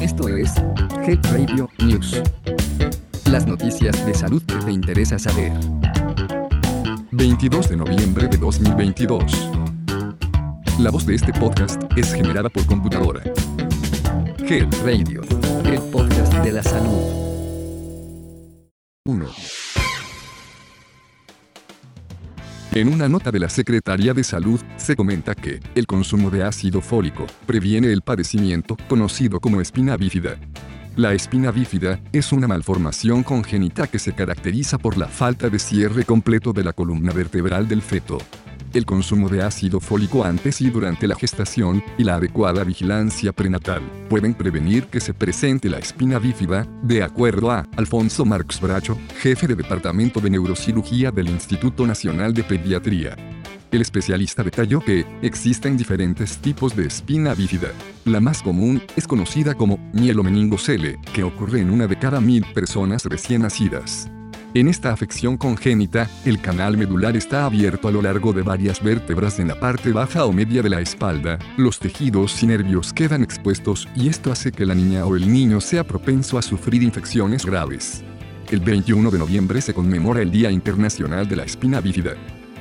Esto es Health Radio News. Las noticias de salud que te interesa saber. 22 de noviembre de 2022. La voz de este podcast es generada por computadora. Health Radio, el podcast de la salud. 1. En una nota de la Secretaría de Salud, se comenta que el consumo de ácido fólico previene el padecimiento conocido como espina bífida. La espina bífida es una malformación congénita que se caracteriza por la falta de cierre completo de la columna vertebral del feto el consumo de ácido fólico antes y durante la gestación y la adecuada vigilancia prenatal pueden prevenir que se presente la espina bífida, de acuerdo a Alfonso Marx Bracho, jefe de Departamento de Neurocirugía del Instituto Nacional de Pediatría. El especialista detalló que existen diferentes tipos de espina bífida. La más común es conocida como mielomeningocele, que ocurre en una de cada mil personas recién nacidas. En esta afección congénita, el canal medular está abierto a lo largo de varias vértebras en la parte baja o media de la espalda, los tejidos y nervios quedan expuestos y esto hace que la niña o el niño sea propenso a sufrir infecciones graves. El 21 de noviembre se conmemora el Día Internacional de la Espina Bífida.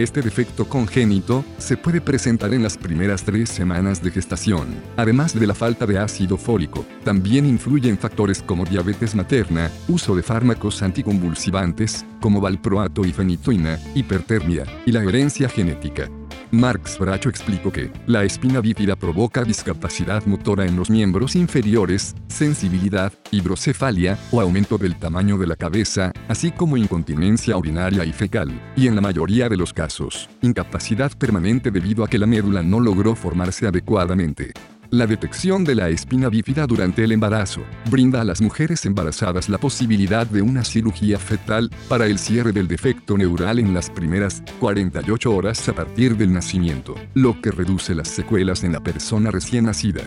Este defecto congénito se puede presentar en las primeras tres semanas de gestación, además de la falta de ácido fólico. También influyen factores como diabetes materna, uso de fármacos anticonvulsivantes, como valproato y fenitoína, hipertermia, y la herencia genética. Marx Bracho explicó que la espina bífida provoca discapacidad motora en los miembros inferiores, sensibilidad, hidrocefalia o aumento del tamaño de la cabeza, así como incontinencia urinaria y fecal, y en la mayoría de los casos, incapacidad permanente debido a que la médula no logró formarse adecuadamente. La detección de la espina bífida durante el embarazo brinda a las mujeres embarazadas la posibilidad de una cirugía fetal para el cierre del defecto neural en las primeras 48 horas a partir del nacimiento, lo que reduce las secuelas en la persona recién nacida.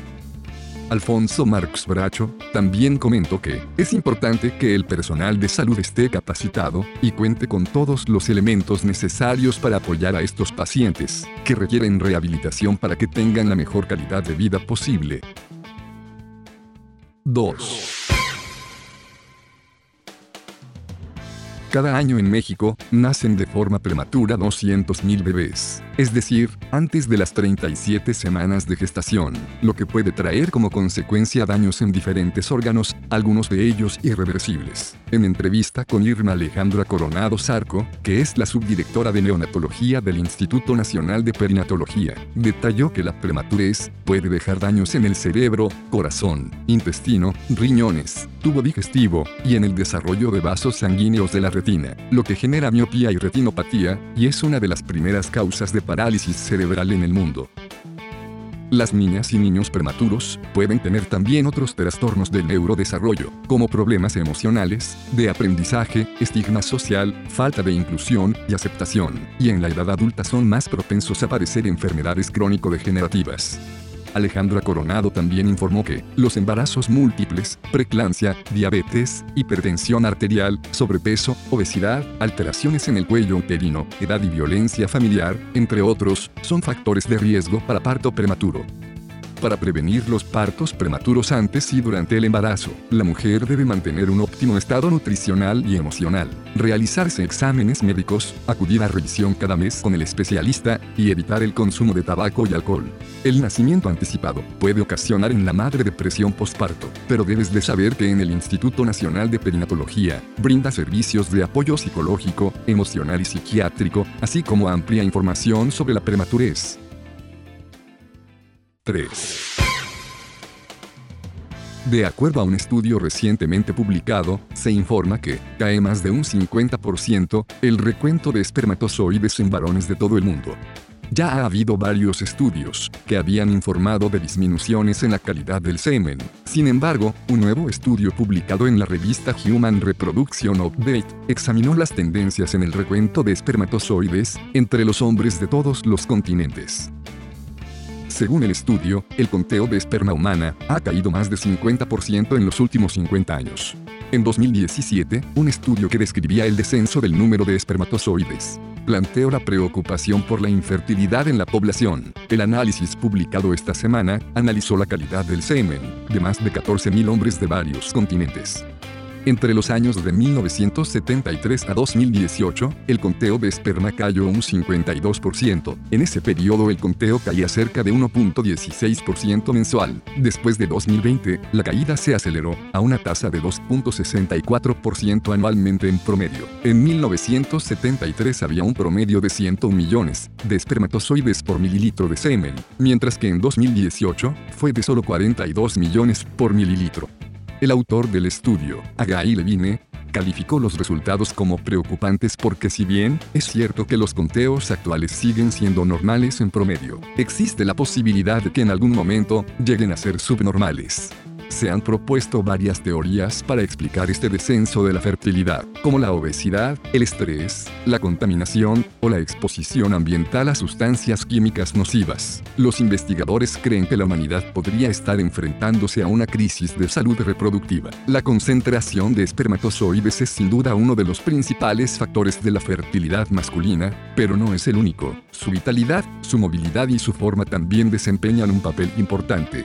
Alfonso Marx Bracho, también comentó que es importante que el personal de salud esté capacitado y cuente con todos los elementos necesarios para apoyar a estos pacientes, que requieren rehabilitación para que tengan la mejor calidad de vida posible. 2. Cada año en México, nacen de forma prematura 200.000 bebés, es decir, antes de las 37 semanas de gestación, lo que puede traer como consecuencia daños en diferentes órganos, algunos de ellos irreversibles. En entrevista con Irma Alejandra Coronado Zarco, que es la subdirectora de neonatología del Instituto Nacional de Perinatología, detalló que la prematurez puede dejar daños en el cerebro, corazón, intestino, riñones, tubo digestivo y en el desarrollo de vasos sanguíneos de la lo que genera miopía y retinopatía, y es una de las primeras causas de parálisis cerebral en el mundo. Las niñas y niños prematuros pueden tener también otros trastornos del neurodesarrollo, como problemas emocionales, de aprendizaje, estigma social, falta de inclusión y aceptación, y en la edad adulta son más propensos a padecer enfermedades crónico-degenerativas. Alejandra Coronado también informó que los embarazos múltiples, preclancia, diabetes, hipertensión arterial, sobrepeso, obesidad, alteraciones en el cuello uterino, edad y violencia familiar, entre otros, son factores de riesgo para parto prematuro para prevenir los partos prematuros antes y durante el embarazo. La mujer debe mantener un óptimo estado nutricional y emocional, realizarse exámenes médicos, acudir a revisión cada mes con el especialista y evitar el consumo de tabaco y alcohol. El nacimiento anticipado puede ocasionar en la madre depresión postparto, pero debes de saber que en el Instituto Nacional de Perinatología brinda servicios de apoyo psicológico, emocional y psiquiátrico, así como amplia información sobre la prematurez. 3. De acuerdo a un estudio recientemente publicado, se informa que cae más de un 50% el recuento de espermatozoides en varones de todo el mundo. Ya ha habido varios estudios que habían informado de disminuciones en la calidad del semen. Sin embargo, un nuevo estudio publicado en la revista Human Reproduction Update examinó las tendencias en el recuento de espermatozoides entre los hombres de todos los continentes. Según el estudio, el conteo de esperma humana ha caído más de 50% en los últimos 50 años. En 2017, un estudio que describía el descenso del número de espermatozoides planteó la preocupación por la infertilidad en la población. El análisis publicado esta semana analizó la calidad del semen de más de 14.000 hombres de varios continentes. Entre los años de 1973 a 2018, el conteo de esperma cayó un 52%. En ese periodo el conteo caía cerca de 1.16% mensual. Después de 2020, la caída se aceleró a una tasa de 2.64% anualmente en promedio. En 1973 había un promedio de 101 millones de espermatozoides por mililitro de semen, mientras que en 2018 fue de solo 42 millones por mililitro. El autor del estudio, Agai Levine, calificó los resultados como preocupantes porque si bien es cierto que los conteos actuales siguen siendo normales en promedio, existe la posibilidad de que en algún momento lleguen a ser subnormales. Se han propuesto varias teorías para explicar este descenso de la fertilidad, como la obesidad, el estrés, la contaminación o la exposición ambiental a sustancias químicas nocivas. Los investigadores creen que la humanidad podría estar enfrentándose a una crisis de salud reproductiva. La concentración de espermatozoides es sin duda uno de los principales factores de la fertilidad masculina, pero no es el único. Su vitalidad, su movilidad y su forma también desempeñan un papel importante.